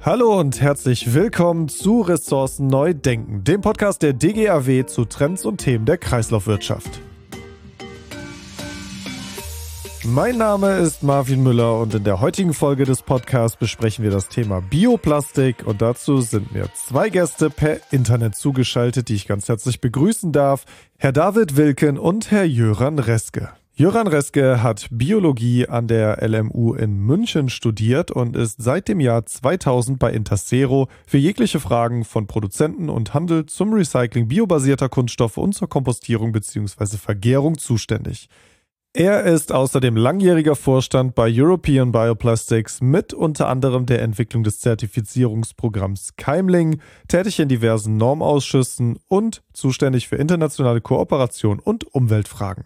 Hallo und herzlich willkommen zu Ressourcen Neu Denken, dem Podcast der DGAW zu Trends und Themen der Kreislaufwirtschaft. Mein Name ist Marvin Müller und in der heutigen Folge des Podcasts besprechen wir das Thema Bioplastik und dazu sind mir zwei Gäste per Internet zugeschaltet, die ich ganz herzlich begrüßen darf, Herr David Wilken und Herr Jöran Reske. Jöran Reske hat Biologie an der LMU in München studiert und ist seit dem Jahr 2000 bei Intersero für jegliche Fragen von Produzenten und Handel zum Recycling biobasierter Kunststoffe und zur Kompostierung bzw. Vergärung zuständig. Er ist außerdem langjähriger Vorstand bei European Bioplastics mit unter anderem der Entwicklung des Zertifizierungsprogramms Keimling, tätig in diversen Normausschüssen und zuständig für internationale Kooperation und Umweltfragen.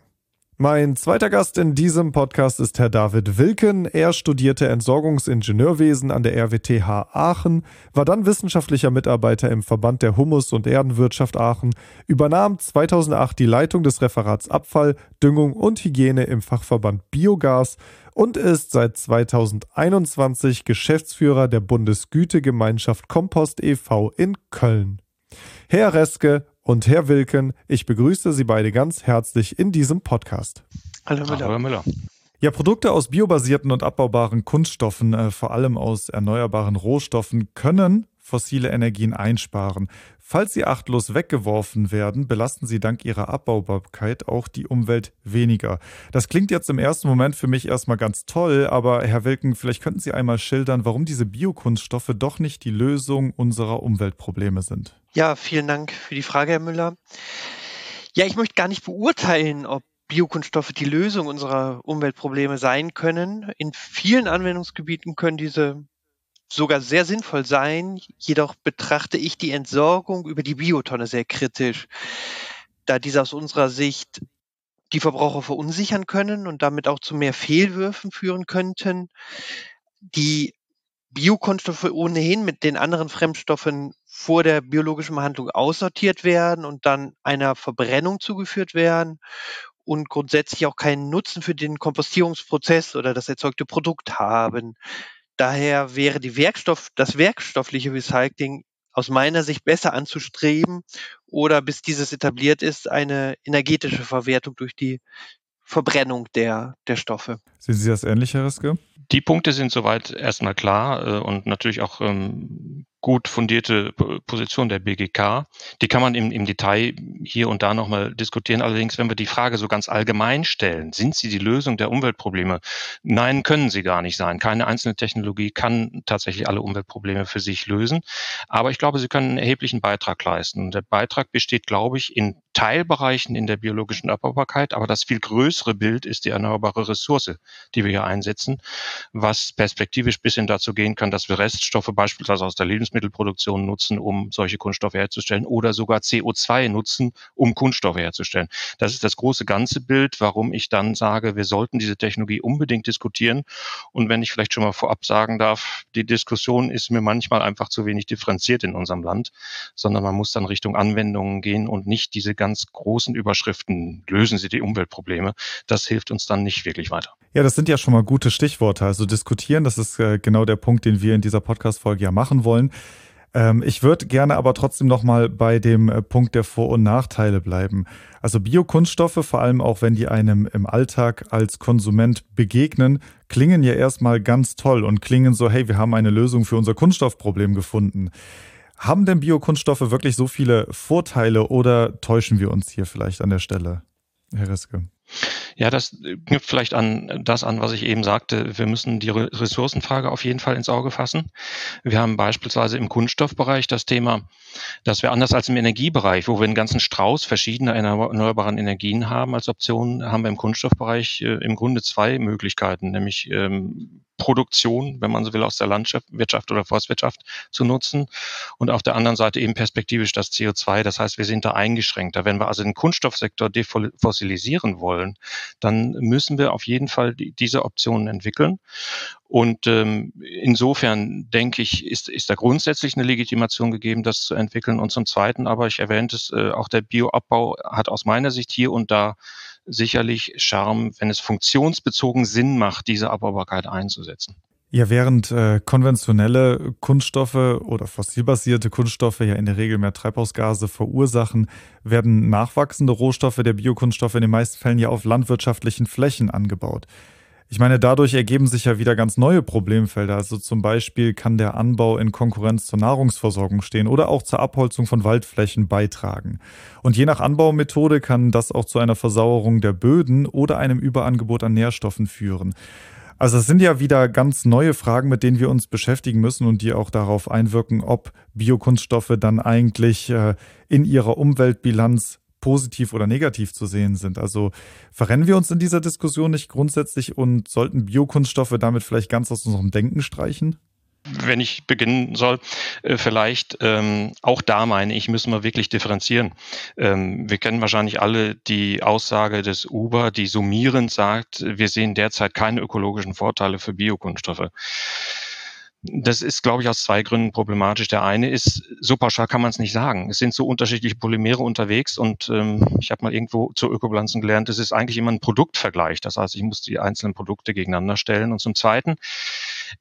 Mein zweiter Gast in diesem Podcast ist Herr David Wilken. Er studierte Entsorgungsingenieurwesen an der RWTH Aachen, war dann wissenschaftlicher Mitarbeiter im Verband der Humus- und Erdenwirtschaft Aachen, übernahm 2008 die Leitung des Referats Abfall, Düngung und Hygiene im Fachverband Biogas und ist seit 2021 Geschäftsführer der Bundesgütegemeinschaft Kompost e.V. in Köln. Herr Reske, und Herr Wilken. Ich begrüße Sie beide ganz herzlich in diesem Podcast. Hallo Müller. Hallo Müller. Ja, Produkte aus biobasierten und abbaubaren Kunststoffen, äh, vor allem aus erneuerbaren Rohstoffen, können fossile Energien einsparen. Falls sie achtlos weggeworfen werden, belasten sie dank ihrer Abbaubarkeit auch die Umwelt weniger. Das klingt jetzt im ersten Moment für mich erstmal ganz toll, aber Herr Wilken, vielleicht könnten Sie einmal schildern, warum diese Biokunststoffe doch nicht die Lösung unserer Umweltprobleme sind. Ja, vielen Dank für die Frage, Herr Müller. Ja, ich möchte gar nicht beurteilen, ob Biokunststoffe die Lösung unserer Umweltprobleme sein können. In vielen Anwendungsgebieten können diese sogar sehr sinnvoll sein. Jedoch betrachte ich die Entsorgung über die Biotonne sehr kritisch, da diese aus unserer Sicht die Verbraucher verunsichern können und damit auch zu mehr Fehlwürfen führen könnten. Die Biokunststoffe ohnehin mit den anderen Fremdstoffen vor der biologischen Behandlung aussortiert werden und dann einer Verbrennung zugeführt werden und grundsätzlich auch keinen Nutzen für den Kompostierungsprozess oder das erzeugte Produkt haben. Daher wäre die Werkstoff, das werkstoffliche Recycling aus meiner Sicht besser anzustreben oder bis dieses etabliert ist, eine energetische Verwertung durch die Verbrennung der, der Stoffe. Sehen Sie das ähnlich, Herr Riske? Die Punkte sind soweit erstmal klar äh, und natürlich auch ähm, gut fundierte Position der BGK. Die kann man im, im Detail hier und da nochmal diskutieren. Allerdings, wenn wir die Frage so ganz allgemein stellen, sind sie die Lösung der Umweltprobleme? Nein, können sie gar nicht sein. Keine einzelne Technologie kann tatsächlich alle Umweltprobleme für sich lösen. Aber ich glaube, sie können einen erheblichen Beitrag leisten. Der Beitrag besteht, glaube ich, in Teilbereichen in der biologischen Abbaubarkeit. Aber das viel größere Bild ist die erneuerbare Ressource, die wir hier einsetzen, was perspektivisch bis hin dazu gehen kann, dass wir Reststoffe beispielsweise aus der Lebens Lebensmittelproduktion nutzen, um solche Kunststoffe herzustellen oder sogar CO2 nutzen, um Kunststoffe herzustellen. Das ist das große ganze Bild, warum ich dann sage, wir sollten diese Technologie unbedingt diskutieren. Und wenn ich vielleicht schon mal vorab sagen darf, die Diskussion ist mir manchmal einfach zu wenig differenziert in unserem Land, sondern man muss dann Richtung Anwendungen gehen und nicht diese ganz großen Überschriften, lösen Sie die Umweltprobleme. Das hilft uns dann nicht wirklich weiter. Ja, das sind ja schon mal gute Stichworte. Also diskutieren, das ist äh, genau der Punkt, den wir in dieser Podcast-Folge ja machen wollen. Ähm, ich würde gerne aber trotzdem nochmal bei dem äh, Punkt der Vor- und Nachteile bleiben. Also Biokunststoffe, vor allem auch wenn die einem im Alltag als Konsument begegnen, klingen ja erstmal ganz toll und klingen so, hey, wir haben eine Lösung für unser Kunststoffproblem gefunden. Haben denn Biokunststoffe wirklich so viele Vorteile oder täuschen wir uns hier vielleicht an der Stelle, Herr Reske? Ja, das knüpft vielleicht an das an, was ich eben sagte. Wir müssen die Ressourcenfrage auf jeden Fall ins Auge fassen. Wir haben beispielsweise im Kunststoffbereich das Thema, dass wir anders als im Energiebereich, wo wir einen ganzen Strauß verschiedener erneuerbaren Energien haben als Option, haben wir im Kunststoffbereich äh, im Grunde zwei Möglichkeiten, nämlich ähm, Produktion, wenn man so will, aus der Landwirtschaft oder Forstwirtschaft zu nutzen und auf der anderen Seite eben perspektivisch das CO2. Das heißt, wir sind da eingeschränkter. Wenn wir also den Kunststoffsektor defossilisieren wollen, dann müssen wir auf jeden Fall die, diese Optionen entwickeln. Und ähm, insofern denke ich, ist, ist da grundsätzlich eine Legitimation gegeben, das zu entwickeln. Und zum Zweiten, aber ich erwähnte es, äh, auch der Bioabbau hat aus meiner Sicht hier und da sicherlich Charme, wenn es funktionsbezogen Sinn macht, diese Abbaubarkeit einzusetzen. Ja, während äh, konventionelle Kunststoffe oder fossilbasierte Kunststoffe ja in der Regel mehr Treibhausgase verursachen, werden nachwachsende Rohstoffe der Biokunststoffe in den meisten Fällen ja auf landwirtschaftlichen Flächen angebaut. Ich meine, dadurch ergeben sich ja wieder ganz neue Problemfelder. Also zum Beispiel kann der Anbau in Konkurrenz zur Nahrungsversorgung stehen oder auch zur Abholzung von Waldflächen beitragen. Und je nach Anbaumethode kann das auch zu einer Versauerung der Böden oder einem Überangebot an Nährstoffen führen. Also es sind ja wieder ganz neue Fragen, mit denen wir uns beschäftigen müssen und die auch darauf einwirken, ob Biokunststoffe dann eigentlich äh, in ihrer Umweltbilanz positiv oder negativ zu sehen sind. Also verrennen wir uns in dieser Diskussion nicht grundsätzlich und sollten Biokunststoffe damit vielleicht ganz aus unserem Denken streichen? wenn ich beginnen soll, äh, vielleicht ähm, auch da meine ich, müssen wir wirklich differenzieren. Ähm, wir kennen wahrscheinlich alle die Aussage des Uber, die summierend sagt, wir sehen derzeit keine ökologischen Vorteile für Biokunststoffe. Das ist, glaube ich, aus zwei Gründen problematisch. Der eine ist, so pauschal kann man es nicht sagen. Es sind so unterschiedliche Polymere unterwegs und ähm, ich habe mal irgendwo zu Ökobilanzen gelernt, es ist eigentlich immer ein Produktvergleich. Das heißt, ich muss die einzelnen Produkte gegeneinander stellen. Und zum Zweiten,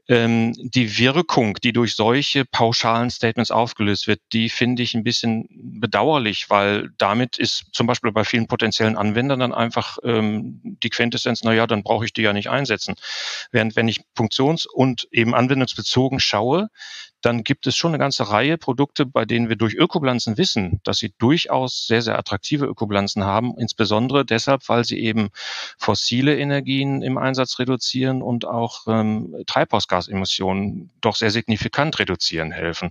ähm, die Wirkung, die durch solche pauschalen Statements aufgelöst wird, die finde ich ein bisschen bedauerlich, weil damit ist zum Beispiel bei vielen potenziellen Anwendern dann einfach ähm, die Quintessenz, na ja, dann brauche ich die ja nicht einsetzen. Während wenn ich funktions- und eben anwendungsbezogen bezogen schaue, dann gibt es schon eine ganze Reihe Produkte, bei denen wir durch Ökobilanzen wissen, dass sie durchaus sehr, sehr attraktive Ökobilanzen haben, insbesondere deshalb, weil sie eben fossile Energien im Einsatz reduzieren und auch ähm, Treibhausgasemissionen doch sehr signifikant reduzieren helfen.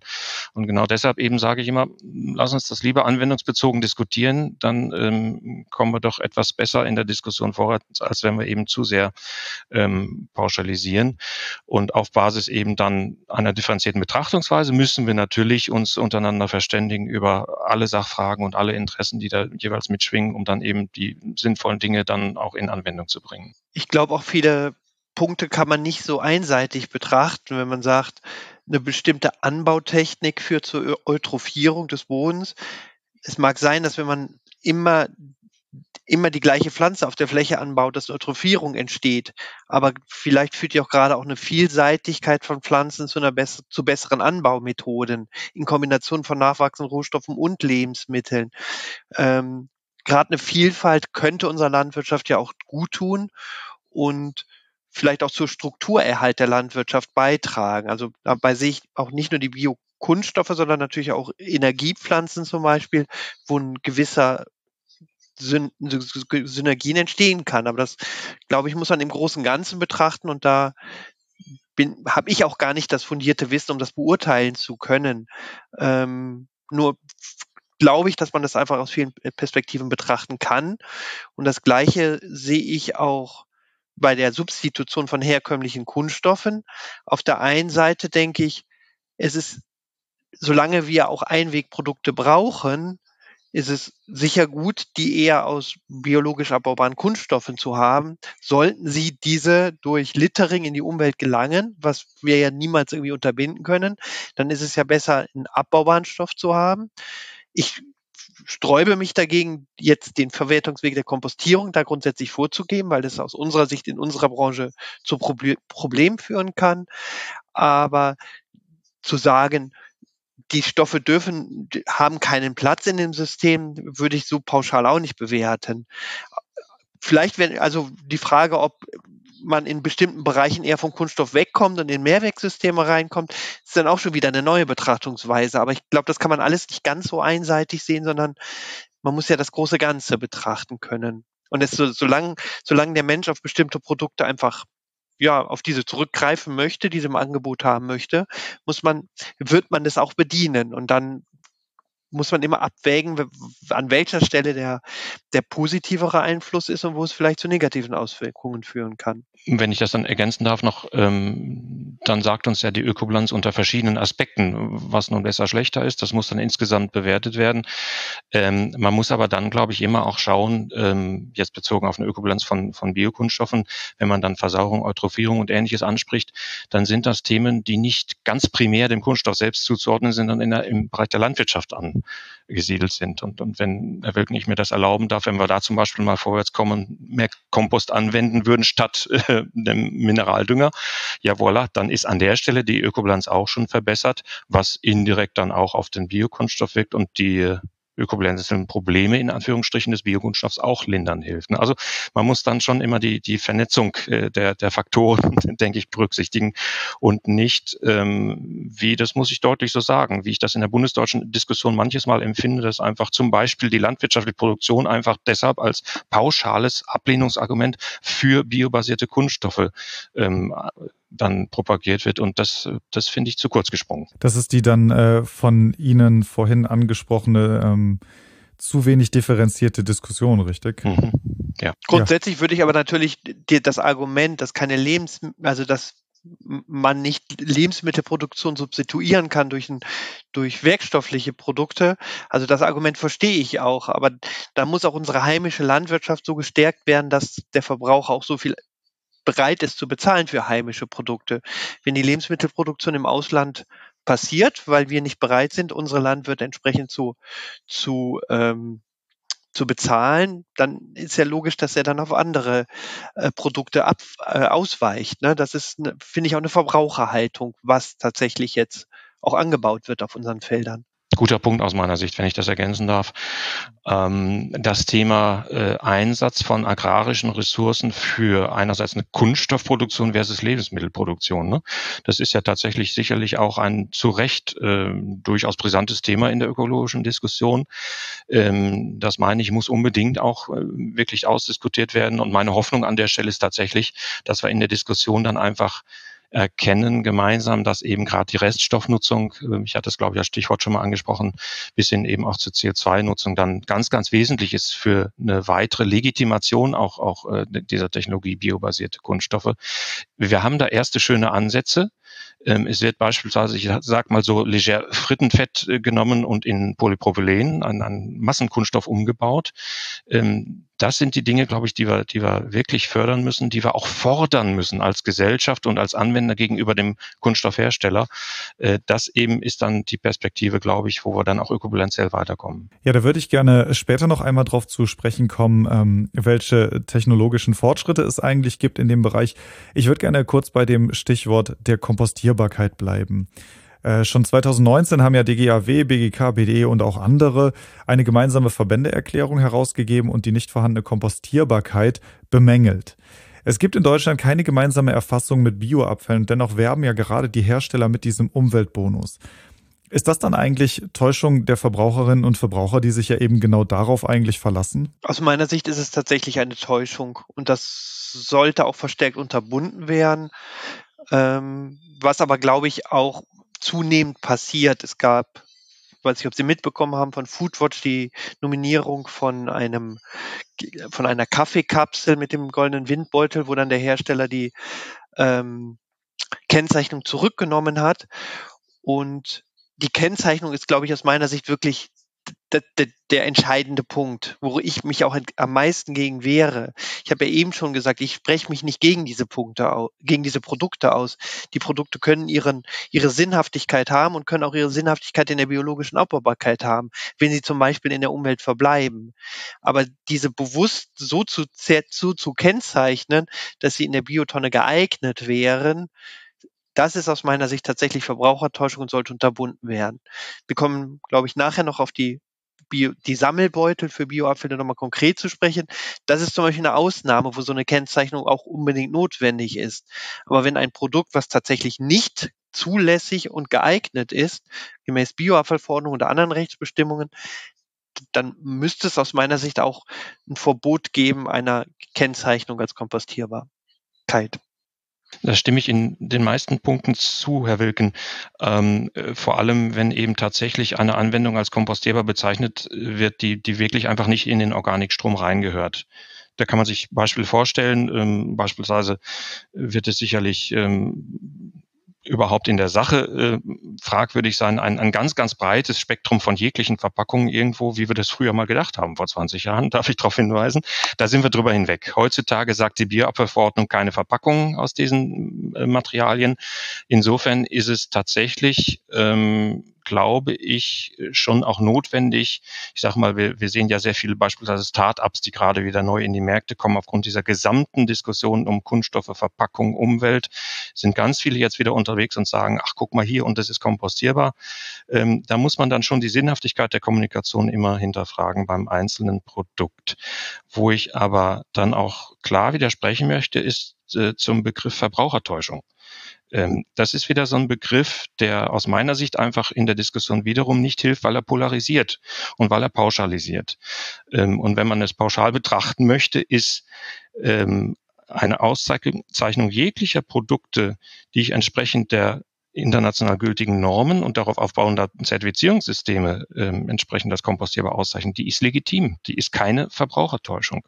Und genau deshalb eben sage ich immer, lass uns das lieber anwendungsbezogen diskutieren, dann ähm, kommen wir doch etwas besser in der Diskussion vorwärts, als wenn wir eben zu sehr ähm, pauschalisieren und auf Basis eben dann einer differenzierten Betrachtung Betrachtungsweise müssen wir natürlich uns untereinander verständigen über alle Sachfragen und alle Interessen, die da jeweils mitschwingen, um dann eben die sinnvollen Dinge dann auch in Anwendung zu bringen. Ich glaube auch viele Punkte kann man nicht so einseitig betrachten, wenn man sagt, eine bestimmte Anbautechnik führt zur Eutrophierung des Bodens. Es mag sein, dass wenn man immer immer die gleiche Pflanze auf der Fläche anbaut, dass Eutrophierung entsteht. Aber vielleicht führt ja auch gerade auch eine Vielseitigkeit von Pflanzen zu, einer bess zu besseren Anbaumethoden in Kombination von nachwachsenden Rohstoffen und Lebensmitteln. Ähm, gerade eine Vielfalt könnte unserer Landwirtschaft ja auch gut tun und vielleicht auch zur Strukturerhalt der Landwirtschaft beitragen. Also dabei sehe ich auch nicht nur die Biokunststoffe, sondern natürlich auch Energiepflanzen zum Beispiel, wo ein gewisser Syn Synergien entstehen kann. Aber das, glaube ich, muss man im Großen und Ganzen betrachten und da habe ich auch gar nicht das fundierte Wissen, um das beurteilen zu können. Ähm, nur glaube ich, dass man das einfach aus vielen Perspektiven betrachten kann. Und das Gleiche sehe ich auch bei der Substitution von herkömmlichen Kunststoffen. Auf der einen Seite denke ich, es ist, solange wir auch Einwegprodukte brauchen, ist es sicher gut, die eher aus biologisch abbaubaren Kunststoffen zu haben. Sollten sie diese durch Littering in die Umwelt gelangen, was wir ja niemals irgendwie unterbinden können, dann ist es ja besser, einen abbaubaren Stoff zu haben. Ich sträube mich dagegen, jetzt den Verwertungsweg der Kompostierung da grundsätzlich vorzugeben, weil das aus unserer Sicht in unserer Branche zu Problemen führen kann. Aber zu sagen, die Stoffe dürfen, haben keinen Platz in dem System, würde ich so pauschal auch nicht bewerten. Vielleicht wenn, also die Frage, ob man in bestimmten Bereichen eher vom Kunststoff wegkommt und in Mehrwegsysteme reinkommt, ist dann auch schon wieder eine neue Betrachtungsweise. Aber ich glaube, das kann man alles nicht ganz so einseitig sehen, sondern man muss ja das große Ganze betrachten können. Und es so, solange, solange der Mensch auf bestimmte Produkte einfach ja, auf diese zurückgreifen möchte, diese im Angebot haben möchte, muss man, wird man das auch bedienen. Und dann muss man immer abwägen, an welcher Stelle der, der positivere Einfluss ist und wo es vielleicht zu negativen Auswirkungen führen kann. Wenn ich das dann ergänzen darf noch, ähm, dann sagt uns ja die Ökobilanz unter verschiedenen Aspekten, was nun besser, schlechter ist. Das muss dann insgesamt bewertet werden. Ähm, man muss aber dann, glaube ich, immer auch schauen, ähm, jetzt bezogen auf eine Ökobilanz von, von Biokunststoffen, wenn man dann Versauerung, Eutrophierung und ähnliches anspricht, dann sind das Themen, die nicht ganz primär dem Kunststoff selbst zuzuordnen sind, sondern im Bereich der Landwirtschaft angesiedelt sind. Und, und wenn Herr Wilken ich mir das erlauben darf, wenn wir da zum Beispiel mal vorwärts kommen, mehr Kompost anwenden würden, statt äh, dem Mineraldünger. Ja voilà, dann ist an der Stelle die Ökobilanz auch schon verbessert, was indirekt dann auch auf den Biokunststoff wirkt und die ökobilanziellen Probleme in Anführungsstrichen des Biokunststoffs auch lindern hilft. Also man muss dann schon immer die, die Vernetzung äh, der, der Faktoren, denke ich, berücksichtigen und nicht, ähm, wie, das muss ich deutlich so sagen, wie ich das in der bundesdeutschen Diskussion manches Mal empfinde, dass einfach zum Beispiel die landwirtschaftliche Produktion einfach deshalb als pauschales Ablehnungsargument für biobasierte Kunststoffe ähm, dann propagiert wird. Und das, das finde ich zu kurz gesprungen. Das ist die dann äh, von Ihnen vorhin angesprochene ähm, zu wenig differenzierte Diskussion, richtig? Mhm. Ja. Grundsätzlich ja. würde ich aber natürlich dir das Argument, dass keine Lebens, also dass man nicht Lebensmittelproduktion substituieren kann durch, ein, durch werkstoffliche Produkte. Also das Argument verstehe ich auch, aber da muss auch unsere heimische Landwirtschaft so gestärkt werden, dass der Verbraucher auch so viel bereit ist zu bezahlen für heimische Produkte. Wenn die Lebensmittelproduktion im Ausland passiert, weil wir nicht bereit sind, unsere Landwirte entsprechend zu, zu, ähm, zu bezahlen, dann ist ja logisch, dass er dann auf andere äh, Produkte ab, äh, ausweicht. Ne? Das ist, ne, finde ich, auch eine Verbraucherhaltung, was tatsächlich jetzt auch angebaut wird auf unseren Feldern. Guter Punkt aus meiner Sicht, wenn ich das ergänzen darf. Ähm, das Thema äh, Einsatz von agrarischen Ressourcen für einerseits eine Kunststoffproduktion versus Lebensmittelproduktion. Ne? Das ist ja tatsächlich sicherlich auch ein zu Recht äh, durchaus brisantes Thema in der ökologischen Diskussion. Ähm, das meine ich, muss unbedingt auch äh, wirklich ausdiskutiert werden. Und meine Hoffnung an der Stelle ist tatsächlich, dass wir in der Diskussion dann einfach erkennen gemeinsam, dass eben gerade die Reststoffnutzung, ähm, ich hatte es glaube ich als Stichwort schon mal angesprochen, bis hin eben auch zur CO2-Nutzung dann ganz, ganz wesentlich ist für eine weitere Legitimation auch, auch äh, dieser Technologie biobasierte Kunststoffe. Wir haben da erste schöne Ansätze. Ähm, es wird beispielsweise, ich sag mal so, leger Frittenfett äh, genommen und in Polypropylen, an Massenkunststoff umgebaut. Das sind die Dinge, glaube ich, die wir, die wir wirklich fördern müssen, die wir auch fordern müssen als Gesellschaft und als Anwender gegenüber dem Kunststoffhersteller. Äh, das eben ist dann die Perspektive, glaube ich, wo wir dann auch ökobilanziell weiterkommen. Ja, da würde ich gerne später noch einmal drauf zu sprechen kommen, ähm, welche technologischen Fortschritte es eigentlich gibt in dem Bereich. Ich würde gerne kurz bei dem Stichwort der Kompostierbarkeit bleiben. Äh, schon 2019 haben ja DGAW, BGK, BDE und auch andere eine gemeinsame Verbändeerklärung herausgegeben und die nicht vorhandene Kompostierbarkeit bemängelt. Es gibt in Deutschland keine gemeinsame Erfassung mit Bioabfällen, dennoch werben ja gerade die Hersteller mit diesem Umweltbonus. Ist das dann eigentlich Täuschung der Verbraucherinnen und Verbraucher, die sich ja eben genau darauf eigentlich verlassen? Aus meiner Sicht ist es tatsächlich eine Täuschung und das sollte auch verstärkt unterbunden werden. Ähm, was aber, glaube ich, auch zunehmend passiert. Es gab, weiß nicht, ob Sie mitbekommen haben, von Foodwatch die Nominierung von einem von einer Kaffeekapsel mit dem goldenen Windbeutel, wo dann der Hersteller die ähm, Kennzeichnung zurückgenommen hat. Und die Kennzeichnung ist, glaube ich, aus meiner Sicht wirklich der, der, der entscheidende Punkt, wo ich mich auch am meisten gegen wehre. Ich habe ja eben schon gesagt, ich spreche mich nicht gegen diese Punkte, gegen diese Produkte aus. Die Produkte können ihren, ihre Sinnhaftigkeit haben und können auch ihre Sinnhaftigkeit in der biologischen Abbaubarkeit haben, wenn sie zum Beispiel in der Umwelt verbleiben. Aber diese bewusst so zu, so zu kennzeichnen, dass sie in der Biotonne geeignet wären, das ist aus meiner Sicht tatsächlich Verbrauchertäuschung und sollte unterbunden werden. Wir kommen, glaube ich, nachher noch auf die Bio, die Sammelbeutel für Bioabfälle nochmal konkret zu sprechen. Das ist zum Beispiel eine Ausnahme, wo so eine Kennzeichnung auch unbedingt notwendig ist. Aber wenn ein Produkt, was tatsächlich nicht zulässig und geeignet ist, gemäß Bioabfallverordnung oder anderen Rechtsbestimmungen, dann müsste es aus meiner Sicht auch ein Verbot geben einer Kennzeichnung als Kompostierbarkeit. Da stimme ich in den meisten Punkten zu, Herr Wilken. Ähm, äh, vor allem, wenn eben tatsächlich eine Anwendung als kompostierbar bezeichnet wird, die, die wirklich einfach nicht in den Organikstrom reingehört. Da kann man sich Beispiel vorstellen. Ähm, beispielsweise wird es sicherlich ähm, überhaupt in der Sache äh, fragwürdig sein, ein, ein ganz, ganz breites Spektrum von jeglichen Verpackungen irgendwo, wie wir das früher mal gedacht haben, vor 20 Jahren, darf ich darauf hinweisen. Da sind wir drüber hinweg. Heutzutage sagt die Bierabfallverordnung keine Verpackungen aus diesen äh, Materialien. Insofern ist es tatsächlich ähm, glaube ich, schon auch notwendig. Ich sage mal, wir, wir sehen ja sehr viele beispielsweise Start-ups, die gerade wieder neu in die Märkte kommen aufgrund dieser gesamten Diskussion um Kunststoffe, Verpackung, Umwelt. Sind ganz viele jetzt wieder unterwegs und sagen, ach guck mal hier und das ist kompostierbar. Ähm, da muss man dann schon die Sinnhaftigkeit der Kommunikation immer hinterfragen beim einzelnen Produkt. Wo ich aber dann auch klar widersprechen möchte, ist äh, zum Begriff Verbrauchertäuschung. Ähm, das ist wieder so ein Begriff, der aus meiner Sicht einfach in der Diskussion wiederum nicht hilft, weil er polarisiert und weil er pauschalisiert. Ähm, und wenn man es pauschal betrachten möchte, ist ähm, eine Auszeichnung jeglicher Produkte, die ich entsprechend der international gültigen Normen und darauf aufbauender Zertifizierungssysteme ähm, entsprechend das kompostierbar auszeichnen, die ist legitim. Die ist keine Verbrauchertäuschung.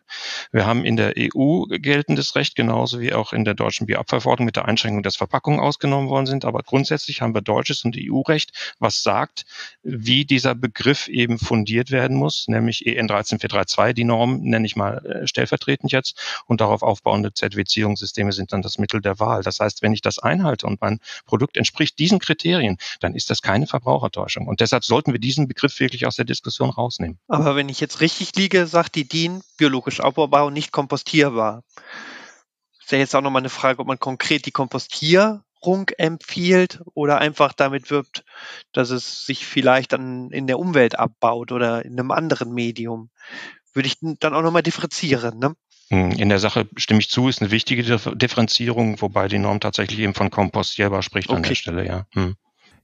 Wir haben in der EU geltendes Recht, genauso wie auch in der deutschen Bioabfallverordnung mit der Einschränkung, dass Verpackungen ausgenommen worden sind. Aber grundsätzlich haben wir deutsches und EU-Recht, was sagt, wie dieser Begriff eben fundiert werden muss, nämlich EN 13432, die Norm nenne ich mal äh, stellvertretend jetzt, und darauf aufbauende Zertifizierungssysteme sind dann das Mittel der Wahl. Das heißt, wenn ich das einhalte und mein Produkt entsprechend entspricht diesen Kriterien, dann ist das keine Verbrauchertäuschung. Und deshalb sollten wir diesen Begriff wirklich aus der Diskussion rausnehmen. Aber wenn ich jetzt richtig liege, sagt die DIN biologisch abbaubar und nicht kompostierbar. Ist ja jetzt auch nochmal eine Frage, ob man konkret die Kompostierung empfiehlt oder einfach damit wirbt, dass es sich vielleicht dann in der Umwelt abbaut oder in einem anderen Medium. Würde ich dann auch nochmal differenzieren. Ne? Hm, in der Sache stimme ich zu, ist eine wichtige Differenzierung, wobei die Norm tatsächlich eben von kompostierbar spricht okay. an der Stelle, ja. Hm.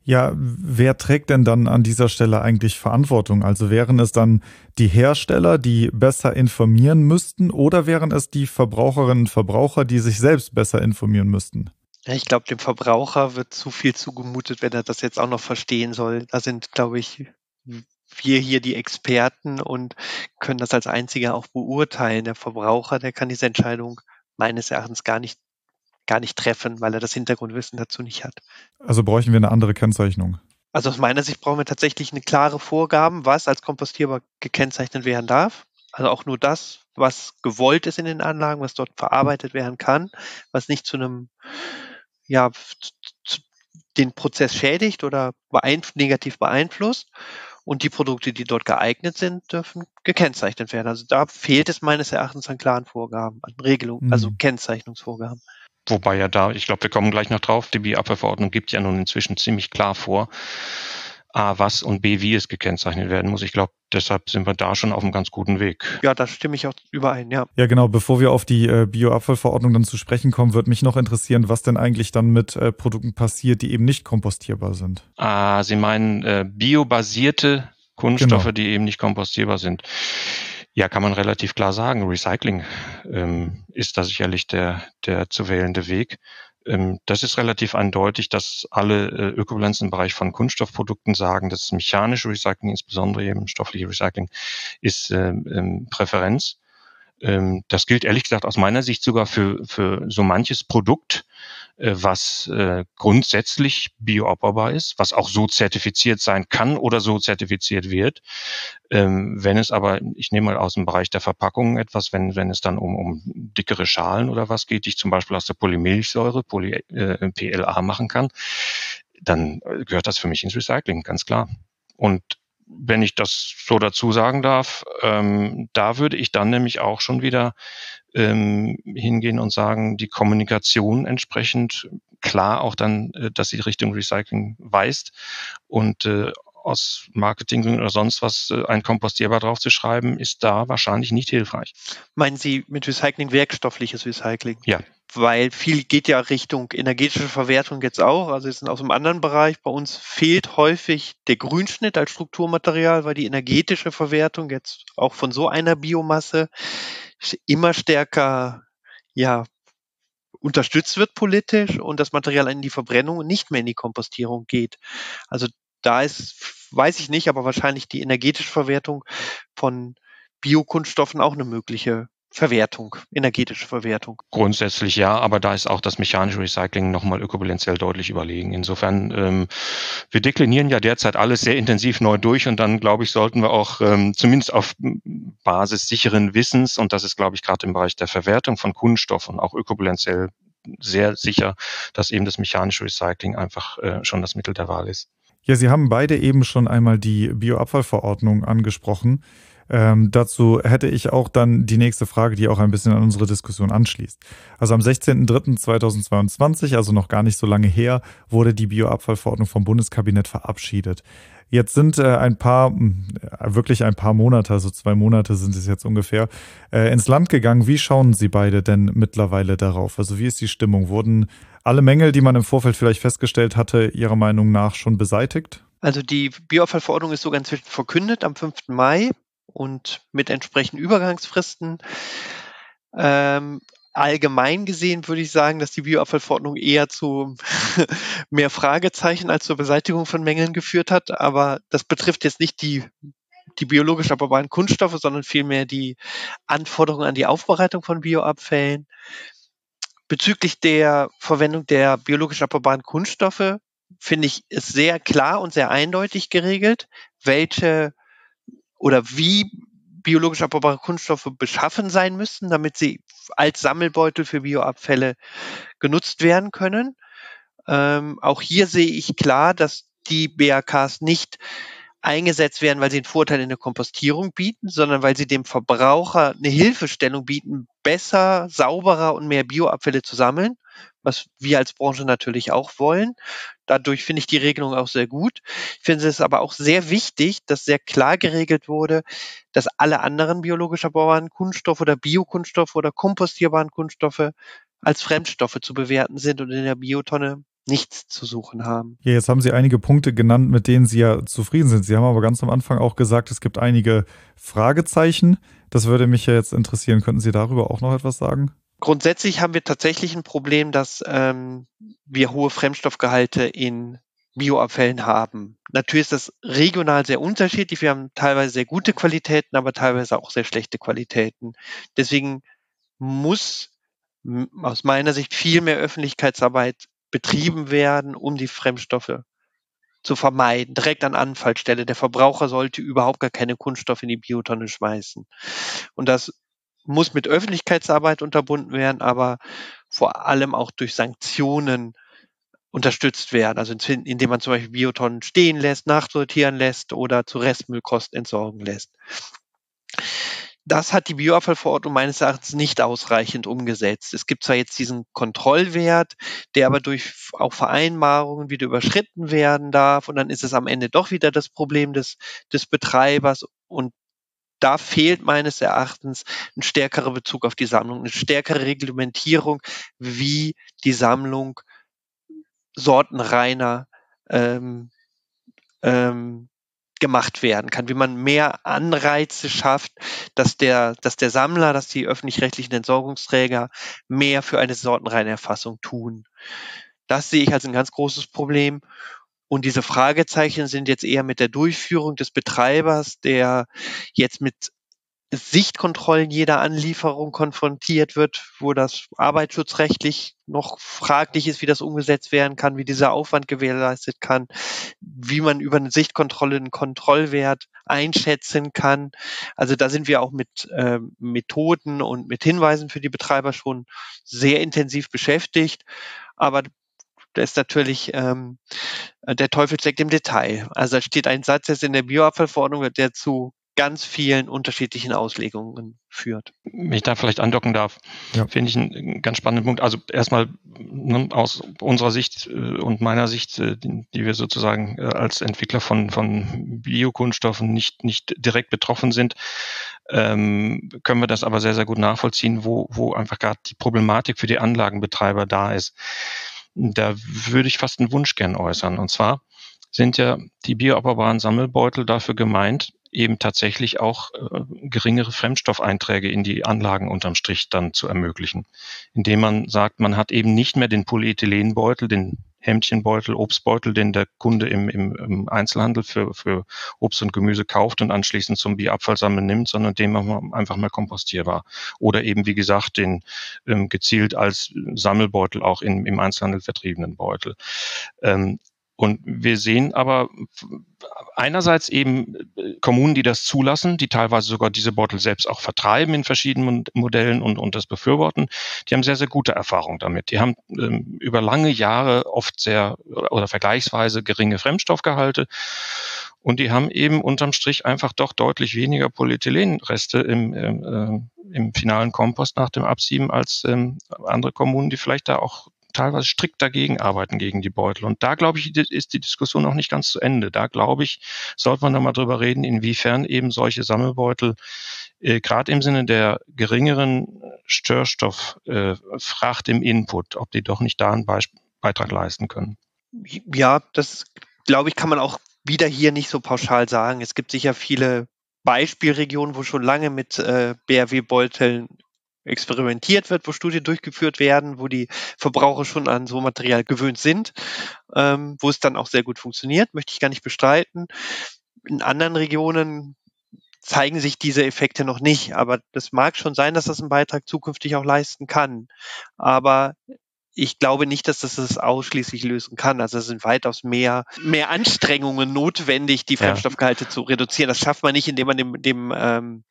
Ja, wer trägt denn dann an dieser Stelle eigentlich Verantwortung? Also wären es dann die Hersteller, die besser informieren müssten, oder wären es die Verbraucherinnen und Verbraucher, die sich selbst besser informieren müssten? Ich glaube, dem Verbraucher wird zu viel zugemutet, wenn er das jetzt auch noch verstehen soll. Da sind, glaube ich, wir hier die Experten und können das als einziger auch beurteilen. Der Verbraucher, der kann diese Entscheidung meines Erachtens gar nicht, gar nicht treffen, weil er das Hintergrundwissen dazu nicht hat. Also bräuchten wir eine andere Kennzeichnung? Also aus meiner Sicht brauchen wir tatsächlich eine klare Vorgaben, was als kompostierbar gekennzeichnet werden darf. Also auch nur das, was gewollt ist in den Anlagen, was dort verarbeitet werden kann, was nicht zu einem, ja, zu, den Prozess schädigt oder beeinf negativ beeinflusst und die Produkte, die dort geeignet sind, dürfen gekennzeichnet werden. Also da fehlt es meines Erachtens an klaren Vorgaben, an Regelungen, mhm. also Kennzeichnungsvorgaben. Wobei ja da, ich glaube, wir kommen gleich noch drauf, die BIAP-Verordnung gibt ja nun inzwischen ziemlich klar vor, A, was und B, wie es gekennzeichnet werden muss. Ich glaube, deshalb sind wir da schon auf einem ganz guten Weg. Ja, da stimme ich auch überein, ja. Ja, genau. Bevor wir auf die äh, Bioabfallverordnung dann zu sprechen kommen, würde mich noch interessieren, was denn eigentlich dann mit äh, Produkten passiert, die eben nicht kompostierbar sind. Ah, Sie meinen äh, biobasierte Kunststoffe, genau. die eben nicht kompostierbar sind. Ja, kann man relativ klar sagen. Recycling ähm, ist da sicherlich der, der zu wählende Weg. Ähm, das ist relativ eindeutig, dass alle äh, Ökobilanzen im Bereich von Kunststoffprodukten sagen, dass mechanische Recycling, insbesondere eben stoffliche Recycling, ist ähm, ähm, Präferenz. das gilt ehrlich gesagt aus meiner Sicht sogar für, für so manches Produkt, was äh, grundsätzlich bioabbaubar ist, was auch so zertifiziert sein kann oder so zertifiziert wird. Ähm, wenn es aber, ich nehme mal aus dem Bereich der Verpackungen etwas, wenn, wenn es dann um, um dickere Schalen oder was geht, die ich zum Beispiel aus der Polymilchsäure, Poly, äh, PLA machen kann, dann gehört das für mich ins Recycling, ganz klar. Und wenn ich das so dazu sagen darf, ähm, da würde ich dann nämlich auch schon wieder ähm, hingehen und sagen, die Kommunikation entsprechend klar auch dann, äh, dass sie Richtung Recycling weist. Und äh, aus Marketing oder sonst was äh, ein kompostierbar draufzuschreiben, ist da wahrscheinlich nicht hilfreich. Meinen Sie mit Recycling werkstoffliches Recycling? Ja. Weil viel geht ja Richtung energetische Verwertung jetzt auch. Also ist aus einem anderen Bereich. Bei uns fehlt häufig der Grünschnitt als Strukturmaterial, weil die energetische Verwertung jetzt auch von so einer Biomasse immer stärker ja, unterstützt wird politisch und das Material in die Verbrennung und nicht mehr in die Kompostierung geht. Also da ist, weiß ich nicht, aber wahrscheinlich die energetische Verwertung von Biokunststoffen auch eine mögliche Verwertung, energetische Verwertung. Grundsätzlich ja, aber da ist auch das mechanische Recycling nochmal ökobilanziell deutlich überlegen. Insofern, ähm, wir deklinieren ja derzeit alles sehr intensiv neu durch und dann, glaube ich, sollten wir auch ähm, zumindest auf Basis sicheren Wissens, und das ist, glaube ich, gerade im Bereich der Verwertung von Kunststoffen auch ökobilanziell sehr sicher, dass eben das mechanische Recycling einfach äh, schon das Mittel der Wahl ist. Ja, Sie haben beide eben schon einmal die Bioabfallverordnung angesprochen. Ähm, dazu hätte ich auch dann die nächste Frage, die auch ein bisschen an unsere Diskussion anschließt. Also am 16.03.2022, also noch gar nicht so lange her, wurde die Bioabfallverordnung vom Bundeskabinett verabschiedet. Jetzt sind äh, ein paar, äh, wirklich ein paar Monate, also zwei Monate sind es jetzt ungefähr, äh, ins Land gegangen. Wie schauen Sie beide denn mittlerweile darauf? Also wie ist die Stimmung? Wurden alle Mängel, die man im Vorfeld vielleicht festgestellt hatte, Ihrer Meinung nach schon beseitigt? Also die Bioabfallverordnung ist sogar inzwischen verkündet am 5. Mai und mit entsprechenden Übergangsfristen. Ähm, allgemein gesehen würde ich sagen, dass die Bioabfallverordnung eher zu mehr Fragezeichen als zur Beseitigung von Mängeln geführt hat. Aber das betrifft jetzt nicht die, die biologisch abbaubaren Kunststoffe, sondern vielmehr die Anforderungen an die Aufbereitung von Bioabfällen. Bezüglich der Verwendung der biologisch abbaubaren Kunststoffe finde ich es sehr klar und sehr eindeutig geregelt, welche oder wie biologisch abbaubare Kunststoffe beschaffen sein müssen, damit sie als Sammelbeutel für Bioabfälle genutzt werden können. Ähm, auch hier sehe ich klar, dass die BAKs nicht eingesetzt werden, weil sie einen Vorteil in der Kompostierung bieten, sondern weil sie dem Verbraucher eine Hilfestellung bieten, besser, sauberer und mehr Bioabfälle zu sammeln, was wir als Branche natürlich auch wollen. Dadurch finde ich die Regelung auch sehr gut. Ich finde es aber auch sehr wichtig, dass sehr klar geregelt wurde, dass alle anderen biologisch erbaubaren Kunststoffe oder Biokunststoffe oder kompostierbaren Kunststoffe als Fremdstoffe zu bewerten sind und in der Biotonne nichts zu suchen haben. Ja, jetzt haben Sie einige Punkte genannt, mit denen Sie ja zufrieden sind. Sie haben aber ganz am Anfang auch gesagt, es gibt einige Fragezeichen. Das würde mich ja jetzt interessieren. Könnten Sie darüber auch noch etwas sagen? Grundsätzlich haben wir tatsächlich ein Problem, dass ähm, wir hohe Fremdstoffgehalte in Bioabfällen haben. Natürlich ist das regional sehr unterschiedlich. Wir haben teilweise sehr gute Qualitäten, aber teilweise auch sehr schlechte Qualitäten. Deswegen muss aus meiner Sicht viel mehr Öffentlichkeitsarbeit betrieben werden, um die Fremdstoffe zu vermeiden, direkt an Anfallstelle. Der Verbraucher sollte überhaupt gar keine Kunststoffe in die Biotonne schmeißen. Und das muss mit Öffentlichkeitsarbeit unterbunden werden, aber vor allem auch durch Sanktionen unterstützt werden. Also indem man zum Beispiel Biotonnen stehen lässt, nachsortieren lässt oder zu Restmüllkosten entsorgen lässt. Das hat die Bioabfallverordnung meines Erachtens nicht ausreichend umgesetzt. Es gibt zwar jetzt diesen Kontrollwert, der aber durch auch Vereinbarungen wieder überschritten werden darf und dann ist es am Ende doch wieder das Problem des, des Betreibers und da fehlt meines Erachtens ein stärkerer Bezug auf die Sammlung, eine stärkere Reglementierung, wie die Sammlung sortenreiner ähm, ähm, gemacht werden kann, wie man mehr Anreize schafft, dass der, dass der Sammler, dass die öffentlich-rechtlichen Entsorgungsträger mehr für eine Sortenreinerfassung tun. Das sehe ich als ein ganz großes Problem. Und diese Fragezeichen sind jetzt eher mit der Durchführung des Betreibers, der jetzt mit Sichtkontrollen jeder Anlieferung konfrontiert wird, wo das arbeitsschutzrechtlich noch fraglich ist, wie das umgesetzt werden kann, wie dieser Aufwand gewährleistet kann, wie man über eine Sichtkontrolle einen Kontrollwert einschätzen kann. Also da sind wir auch mit äh, Methoden und mit Hinweisen für die Betreiber schon sehr intensiv beschäftigt. Aber da ist natürlich ähm, der Teufel steckt im Detail. Also da steht ein Satz jetzt in der Bioabfallverordnung, der zu ganz vielen unterschiedlichen Auslegungen führt. Wenn ich da vielleicht andocken darf, ja. finde ich einen ganz spannenden Punkt. Also erstmal ne, aus unserer Sicht äh, und meiner Sicht, äh, die, die, wir sozusagen äh, als Entwickler von, von Biokunststoffen nicht, nicht direkt betroffen sind, ähm, können wir das aber sehr, sehr gut nachvollziehen, wo, wo einfach gerade die Problematik für die Anlagenbetreiber da ist. Da würde ich fast einen Wunsch gern äußern. Und zwar sind ja die bioabbaubaren Sammelbeutel dafür gemeint, eben tatsächlich auch äh, geringere Fremdstoffeinträge in die Anlagen unterm Strich dann zu ermöglichen. Indem man sagt, man hat eben nicht mehr den Polyethylenbeutel, den Hemdchenbeutel, Obstbeutel, den der Kunde im, im, im Einzelhandel für, für Obst und Gemüse kauft und anschließend zum Bioabfallsammeln nimmt, sondern den man einfach mal kompostierbar. Oder eben, wie gesagt, den ähm, gezielt als Sammelbeutel auch in, im Einzelhandel vertriebenen Beutel. Ähm, und wir sehen aber einerseits eben äh, Kommunen, die das zulassen, die teilweise sogar diese Beutel selbst auch vertreiben in verschiedenen Modellen und, und das befürworten, die haben sehr, sehr gute Erfahrungen damit. Die haben ähm, über lange Jahre oft sehr oder vergleichsweise geringe Fremdstoffgehalte und die haben eben unterm Strich einfach doch deutlich weniger Polyethylenreste im, im, äh, im finalen Kompost nach dem Absieben als ähm, andere Kommunen, die vielleicht da auch teilweise strikt dagegen arbeiten gegen die Beutel. Und da, glaube ich, ist die Diskussion noch nicht ganz zu Ende. Da, glaube ich, sollte man nochmal drüber reden, inwiefern eben solche Sammelbeutel äh, gerade im Sinne der geringeren Störstofffracht äh, im Input, ob die doch nicht da einen Be Beitrag leisten können. Ja, das glaube ich, kann man auch wieder hier nicht so pauschal sagen. Es gibt sicher viele Beispielregionen, wo schon lange mit äh, BRW-Beuteln experimentiert wird, wo Studien durchgeführt werden, wo die Verbraucher schon an so Material gewöhnt sind, ähm, wo es dann auch sehr gut funktioniert, möchte ich gar nicht bestreiten. In anderen Regionen zeigen sich diese Effekte noch nicht, aber das mag schon sein, dass das einen Beitrag zukünftig auch leisten kann. Aber ich glaube nicht, dass das das ausschließlich lösen kann. Also es sind weitaus mehr, mehr Anstrengungen notwendig, die Fremdstoffgehalte ja. zu reduzieren. Das schafft man nicht, indem man dem, dem ähm,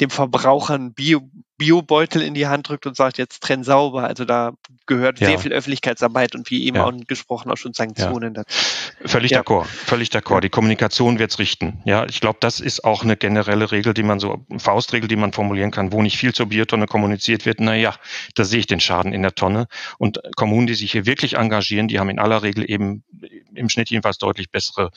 dem Verbraucher einen Bio, Biobeutel in die Hand drückt und sagt, jetzt trenn sauber. Also da gehört ja. sehr viel Öffentlichkeitsarbeit und wie eben ja. auch gesprochen auch schon Sanktionen ja. dazu. Völlig ja. d'accord, völlig d'accord. Die Kommunikation wird's richten. Ja, ich glaube, das ist auch eine generelle Regel, die man so, Faustregel, die man formulieren kann, wo nicht viel zur Biotonne kommuniziert wird. Naja, da sehe ich den Schaden in der Tonne. Und Kommunen, die sich hier wirklich engagieren, die haben in aller Regel eben im Schnitt jedenfalls deutlich bessere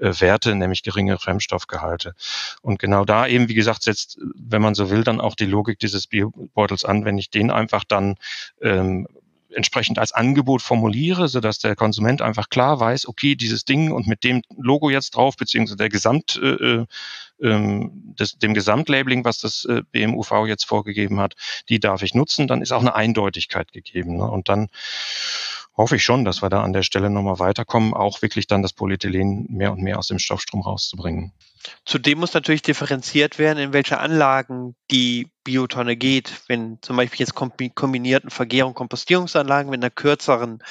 Werte, nämlich geringe Fremdstoffgehalte. Und genau da eben, wie gesagt, setzt, wenn man so will, dann auch die Logik dieses Biobeutels an, wenn ich den einfach dann ähm, entsprechend als Angebot formuliere, so dass der Konsument einfach klar weiß, okay, dieses Ding und mit dem Logo jetzt drauf, beziehungsweise der Gesamt, äh, äh ähm, des, dem Gesamtlabeling, was das äh, BMUV jetzt vorgegeben hat, die darf ich nutzen, dann ist auch eine Eindeutigkeit gegeben. Ne? Und dann hoffe ich schon, dass wir da an der Stelle nochmal weiterkommen, auch wirklich dann das Polyethylen mehr und mehr aus dem Stoffstrom rauszubringen. Zudem muss natürlich differenziert werden, in welche Anlagen die Biotonne geht. Wenn zum Beispiel jetzt kombinierten Vergärung, Kompostierungsanlagen mit einer kürzeren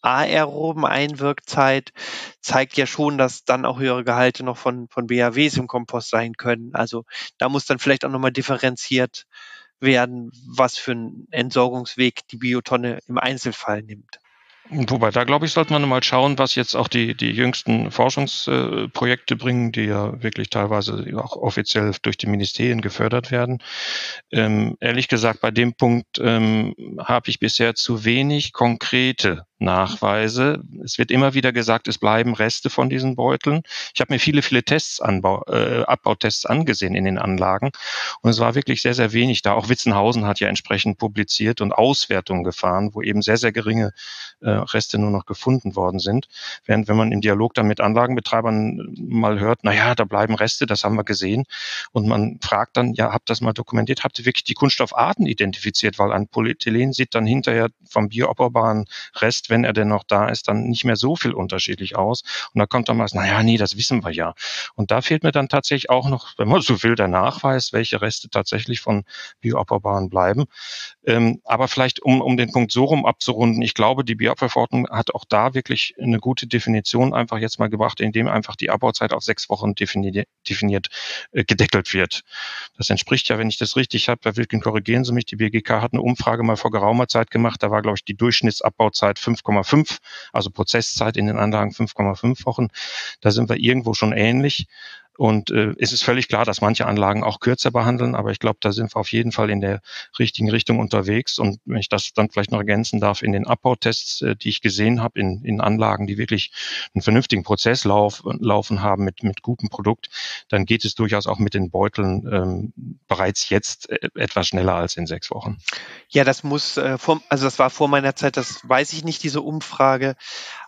aeroben Einwirkzeit zeigt ja schon, dass dann auch höhere Gehalte noch von, von BAWs im Kompost sein können. Also da muss dann vielleicht auch nochmal differenziert werden, was für einen Entsorgungsweg die Biotonne im Einzelfall nimmt. Wobei, da glaube ich, sollte man mal schauen, was jetzt auch die, die jüngsten Forschungsprojekte bringen, die ja wirklich teilweise auch offiziell durch die Ministerien gefördert werden. Ähm, ehrlich gesagt, bei dem Punkt ähm, habe ich bisher zu wenig konkrete Nachweise. Es wird immer wieder gesagt, es bleiben Reste von diesen Beuteln. Ich habe mir viele, viele Tests, Anbau, äh, Abbautests angesehen in den Anlagen und es war wirklich sehr, sehr wenig da. Auch Witzenhausen hat ja entsprechend publiziert und Auswertungen gefahren, wo eben sehr, sehr geringe äh, Reste nur noch gefunden worden sind. Während wenn man im Dialog dann mit Anlagenbetreibern mal hört, na ja, da bleiben Reste, das haben wir gesehen und man fragt dann, ja, habt das mal dokumentiert, habt ihr wirklich die Kunststoffarten identifiziert, weil ein Polyethylen sieht dann hinterher vom bioabbaubaren Rest wenn er denn noch da ist, dann nicht mehr so viel unterschiedlich aus. Und da kommt dann mal, naja, nee, das wissen wir ja. Und da fehlt mir dann tatsächlich auch noch, wenn man so will, der Nachweis, welche Reste tatsächlich von Bioabbaubaren bleiben. Ähm, aber vielleicht, um, um den Punkt so rum abzurunden, ich glaube, die Bioabfallverordnung hat auch da wirklich eine gute Definition einfach jetzt mal gebracht, indem einfach die Abbauzeit auf sechs Wochen definiert, definiert äh, gedeckelt wird. Das entspricht ja, wenn ich das richtig habe, Herr Wilken, korrigieren Sie mich, die BGK hat eine Umfrage mal vor geraumer Zeit gemacht, da war, glaube ich, die Durchschnittsabbauzeit 5,5, also Prozesszeit in den Anlagen 5,5 Wochen. Da sind wir irgendwo schon ähnlich. Und äh, es ist völlig klar, dass manche Anlagen auch kürzer behandeln, aber ich glaube, da sind wir auf jeden Fall in der richtigen Richtung unterwegs. Und wenn ich das dann vielleicht noch ergänzen darf, in den Abbautests, äh, die ich gesehen habe, in, in Anlagen, die wirklich einen vernünftigen Prozesslauf laufen haben mit, mit gutem Produkt, dann geht es durchaus auch mit den Beuteln ähm, bereits jetzt äh, etwas schneller als in sechs Wochen. Ja, das muss, äh, vor, also das war vor meiner Zeit, das weiß ich nicht, diese Umfrage,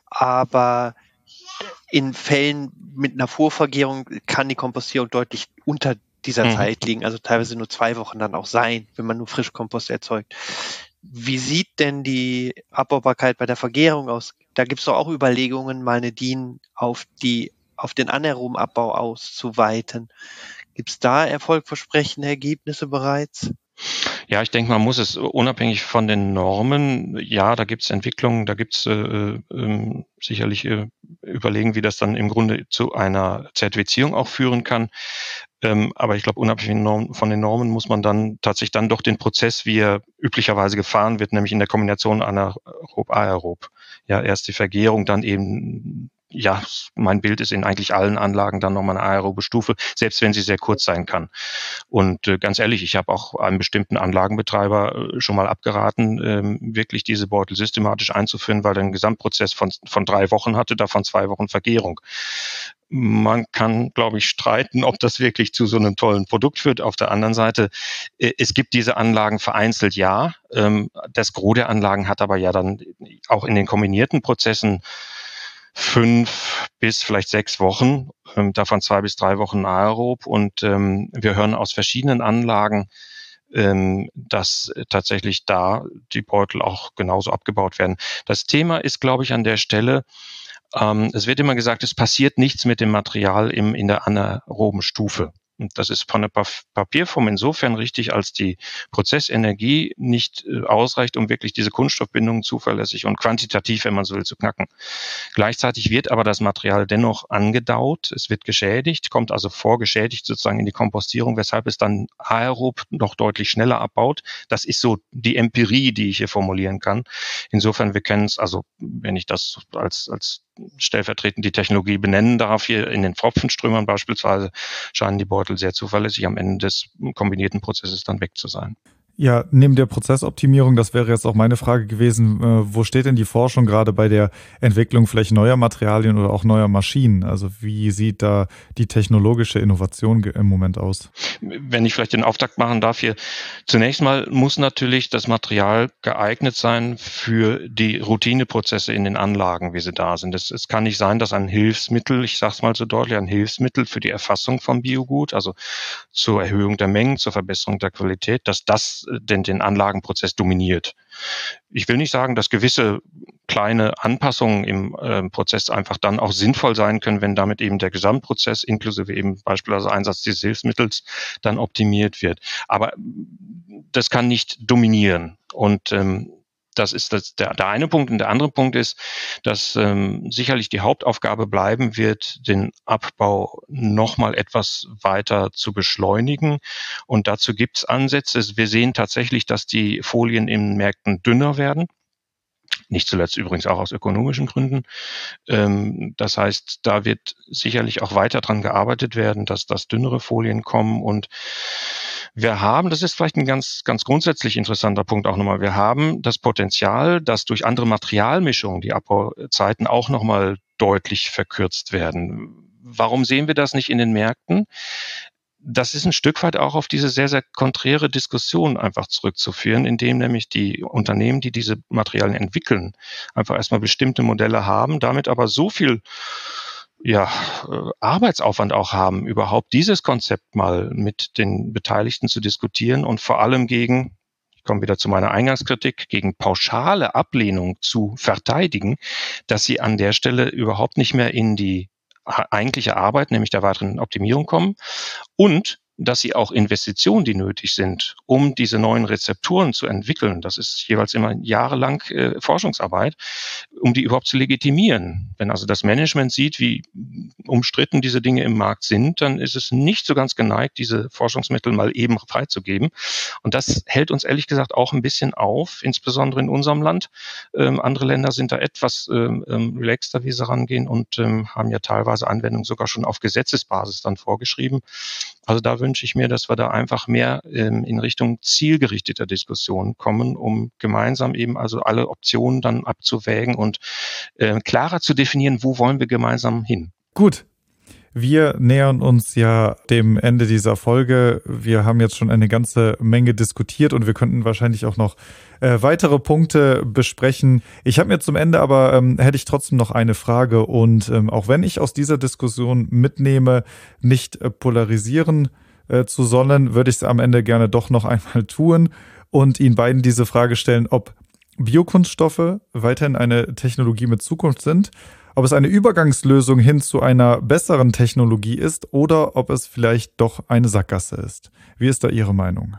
aber in Fällen mit einer Vorvergärung kann die Kompostierung deutlich unter dieser mhm. Zeit liegen, also teilweise nur zwei Wochen dann auch sein, wenn man nur Frischkompost erzeugt. Wie sieht denn die Abbaubarkeit bei der Vergärung aus? Da gibt es doch auch Überlegungen, mal eine DIN auf die auf den anaeroben Abbau auszuweiten. Gibt es da erfolgversprechende Ergebnisse bereits? Ja, ich denke, man muss es unabhängig von den Normen, ja, da gibt es Entwicklungen, da gibt es äh, äh, sicherlich äh, überlegen, wie das dann im Grunde zu einer Zertifizierung auch führen kann. Ähm, aber ich glaube, unabhängig von den Normen muss man dann tatsächlich dann doch den Prozess, wie er üblicherweise gefahren wird, nämlich in der Kombination anaerob-aerob. Ja, erst die Vergärung, dann eben ja, mein Bild ist in eigentlich allen Anlagen dann nochmal eine aerobe Stufe, selbst wenn sie sehr kurz sein kann. Und äh, ganz ehrlich, ich habe auch einem bestimmten Anlagenbetreiber äh, schon mal abgeraten, ähm, wirklich diese Beutel systematisch einzuführen, weil er einen Gesamtprozess von, von drei Wochen hatte, davon zwei Wochen Vergärung. Man kann, glaube ich, streiten, ob das wirklich zu so einem tollen Produkt führt. Auf der anderen Seite, äh, es gibt diese Anlagen vereinzelt, ja. Ähm, das Gros der Anlagen hat aber ja dann auch in den kombinierten Prozessen fünf bis vielleicht sechs Wochen, ähm, davon zwei bis drei Wochen aerob. Und ähm, wir hören aus verschiedenen Anlagen, ähm, dass tatsächlich da die Beutel auch genauso abgebaut werden. Das Thema ist, glaube ich, an der Stelle, ähm, es wird immer gesagt, es passiert nichts mit dem Material im, in der anaeroben Stufe. Und das ist von der Papierform insofern richtig, als die Prozessenergie nicht äh, ausreicht, um wirklich diese Kunststoffbindungen zuverlässig und quantitativ, wenn man so will, zu knacken. Gleichzeitig wird aber das Material dennoch angedaut, es wird geschädigt, kommt also vorgeschädigt sozusagen in die Kompostierung, weshalb es dann aerob noch deutlich schneller abbaut. Das ist so die Empirie, die ich hier formulieren kann. Insofern, wir kennen es, also wenn ich das als, als stellvertretend die Technologie benennen darf, hier in den Pfropfenströmern beispielsweise, scheinen die Beutel sehr zuverlässig am Ende des kombinierten Prozesses dann weg zu sein. Ja, neben der Prozessoptimierung, das wäre jetzt auch meine Frage gewesen, äh, wo steht denn die Forschung gerade bei der Entwicklung vielleicht neuer Materialien oder auch neuer Maschinen? Also wie sieht da die technologische Innovation im Moment aus? Wenn ich vielleicht den Auftakt machen darf hier, zunächst mal muss natürlich das Material geeignet sein für die Routineprozesse in den Anlagen, wie sie da sind. Es, es kann nicht sein, dass ein Hilfsmittel, ich sage es mal so deutlich, ein Hilfsmittel für die Erfassung von Biogut, also zur Erhöhung der Mengen, zur Verbesserung der Qualität, dass das den, den Anlagenprozess dominiert. Ich will nicht sagen, dass gewisse kleine Anpassungen im äh, Prozess einfach dann auch sinnvoll sein können, wenn damit eben der Gesamtprozess inklusive eben beispielsweise Einsatz dieses Hilfsmittels dann optimiert wird. Aber das kann nicht dominieren. Und ähm, das ist das, der, der eine Punkt. Und der andere Punkt ist, dass ähm, sicherlich die Hauptaufgabe bleiben wird, den Abbau nochmal etwas weiter zu beschleunigen. Und dazu gibt es Ansätze. Wir sehen tatsächlich, dass die Folien in Märkten dünner werden. Nicht zuletzt übrigens auch aus ökonomischen Gründen. Ähm, das heißt, da wird sicherlich auch weiter dran gearbeitet werden, dass das dünnere Folien kommen und wir haben, das ist vielleicht ein ganz, ganz grundsätzlich interessanter Punkt auch nochmal, wir haben das Potenzial, dass durch andere Materialmischungen die Abbauzeiten auch nochmal deutlich verkürzt werden. Warum sehen wir das nicht in den Märkten? das ist ein Stück weit auch auf diese sehr, sehr konträre Diskussion einfach zurückzuführen, indem nämlich die Unternehmen, die diese Materialien entwickeln, einfach erstmal bestimmte Modelle haben, damit aber so viel ja, äh, Arbeitsaufwand auch haben, überhaupt dieses Konzept mal mit den Beteiligten zu diskutieren und vor allem gegen, ich komme wieder zu meiner Eingangskritik, gegen pauschale Ablehnung zu verteidigen, dass sie an der Stelle überhaupt nicht mehr in die eigentliche Arbeit, nämlich der weiteren Optimierung kommen. Und dass sie auch Investitionen, die nötig sind, um diese neuen Rezepturen zu entwickeln, das ist jeweils immer jahrelang äh, Forschungsarbeit, um die überhaupt zu legitimieren. Wenn also das Management sieht, wie umstritten diese Dinge im Markt sind, dann ist es nicht so ganz geneigt, diese Forschungsmittel mal eben freizugeben. Und das hält uns ehrlich gesagt auch ein bisschen auf, insbesondere in unserem Land. Ähm, andere Länder sind da etwas ähm, ähm relaxter, wie sie rangehen und ähm, haben ja teilweise Anwendungen sogar schon auf Gesetzesbasis dann vorgeschrieben. Also da wünsche ich mir, dass wir da einfach mehr ähm, in Richtung zielgerichteter Diskussion kommen, um gemeinsam eben also alle Optionen dann abzuwägen und äh, klarer zu definieren, wo wollen wir gemeinsam hin. Gut, wir nähern uns ja dem Ende dieser Folge. Wir haben jetzt schon eine ganze Menge diskutiert und wir könnten wahrscheinlich auch noch äh, weitere Punkte besprechen. Ich habe mir zum Ende aber, ähm, hätte ich trotzdem noch eine Frage und ähm, auch wenn ich aus dieser Diskussion mitnehme, nicht äh, polarisieren äh, zu sollen, würde ich es am Ende gerne doch noch einmal tun und Ihnen beiden diese Frage stellen, ob Biokunststoffe weiterhin eine Technologie mit Zukunft sind ob es eine Übergangslösung hin zu einer besseren Technologie ist oder ob es vielleicht doch eine Sackgasse ist. Wie ist da Ihre Meinung?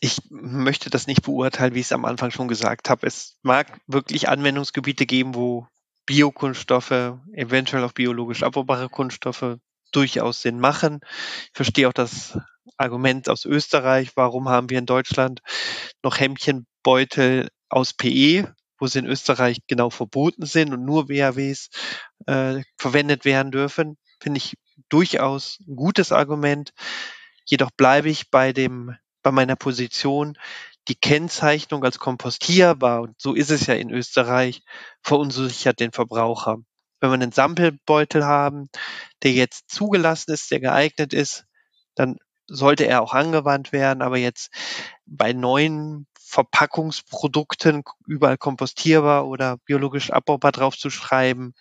ich möchte das nicht beurteilen, wie ich es am Anfang schon gesagt habe. Es mag wirklich Anwendungsgebiete geben, wo Biokunststoffe, eventuell auch biologisch abbaubare Kunststoffe durchaus Sinn machen. Ich verstehe auch das Argument aus Österreich, warum haben wir in Deutschland noch Hemdchenbeutel aus PE, wo sie in Österreich genau verboten sind und nur WHWs äh, verwendet werden dürfen, finde ich durchaus ein gutes Argument. Jedoch bleibe ich bei dem, bei meiner Position, die Kennzeichnung als kompostierbar, und so ist es ja in Österreich, verunsichert den Verbraucher. Wenn wir einen Samplebeutel haben, der jetzt zugelassen ist, der geeignet ist, dann sollte er auch angewandt werden. Aber jetzt bei neuen Verpackungsprodukten überall kompostierbar oder biologisch abbaubar draufzuschreiben,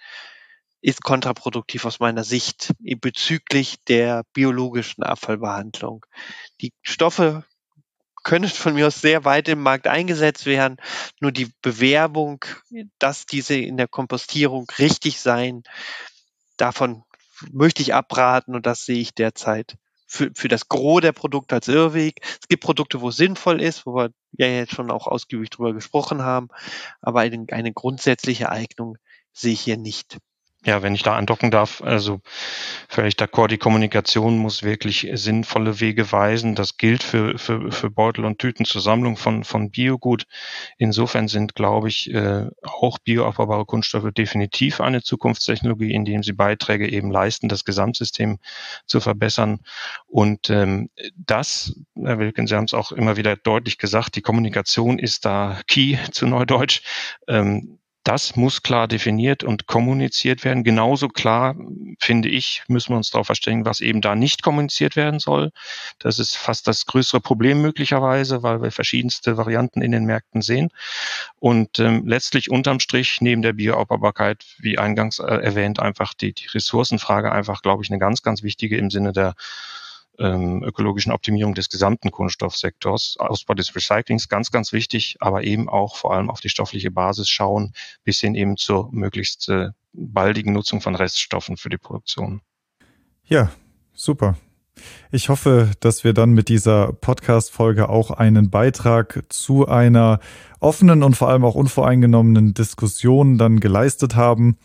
ist kontraproduktiv aus meiner Sicht bezüglich der biologischen Abfallbehandlung. Die Stoffe können von mir aus sehr weit im Markt eingesetzt werden. Nur die Bewerbung, dass diese in der Kompostierung richtig sein, davon möchte ich abraten und das sehe ich derzeit für, für das Gros der Produkte als Irrweg. Es gibt Produkte, wo es sinnvoll ist, wo wir ja jetzt schon auch ausgiebig drüber gesprochen haben, aber eine, eine grundsätzliche Eignung sehe ich hier nicht. Ja, wenn ich da andocken darf, also völlig d'accord, die Kommunikation muss wirklich sinnvolle Wege weisen. Das gilt für, für, für Beutel und Tüten zur Sammlung von, von Biogut. Insofern sind, glaube ich, äh, auch bioabbaubare Kunststoffe definitiv eine Zukunftstechnologie, indem sie Beiträge eben leisten, das Gesamtsystem zu verbessern. Und ähm, das, Herr Wilken, Sie haben es auch immer wieder deutlich gesagt, die Kommunikation ist da key zu Neudeutsch. Ähm, das muss klar definiert und kommuniziert werden. Genauso klar, finde ich, müssen wir uns darauf verständigen, was eben da nicht kommuniziert werden soll. Das ist fast das größere Problem möglicherweise, weil wir verschiedenste Varianten in den Märkten sehen. Und ähm, letztlich unterm Strich neben der Bioabbaubarkeit, wie eingangs äh, erwähnt, einfach die, die Ressourcenfrage einfach, glaube ich, eine ganz, ganz wichtige im Sinne der ähm, ökologischen Optimierung des gesamten Kunststoffsektors. Ausbau des Recyclings ganz, ganz wichtig, aber eben auch vor allem auf die stoffliche Basis schauen, bis hin eben zur möglichst äh, baldigen Nutzung von Reststoffen für die Produktion. Ja, super. Ich hoffe, dass wir dann mit dieser Podcast-Folge auch einen Beitrag zu einer offenen und vor allem auch unvoreingenommenen Diskussion dann geleistet haben.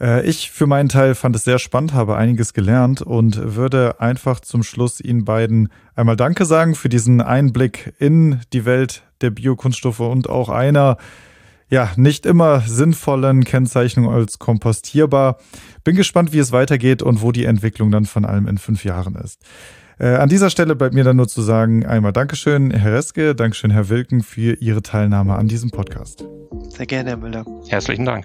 Äh, ich für meinen Teil fand es sehr spannend, habe einiges gelernt und würde einfach zum Schluss Ihnen beiden einmal Danke sagen für diesen Einblick in die Welt der Biokunststoffe und auch einer ja, nicht immer sinnvollen Kennzeichnung als kompostierbar. Bin gespannt, wie es weitergeht und wo die Entwicklung dann von allem in fünf Jahren ist. Äh, an dieser Stelle bleibt mir dann nur zu sagen, einmal Dankeschön, Herr Reske, Dankeschön, Herr Wilken, für Ihre Teilnahme an diesem Podcast. Sehr gerne, Herr Müller. Herzlichen Dank.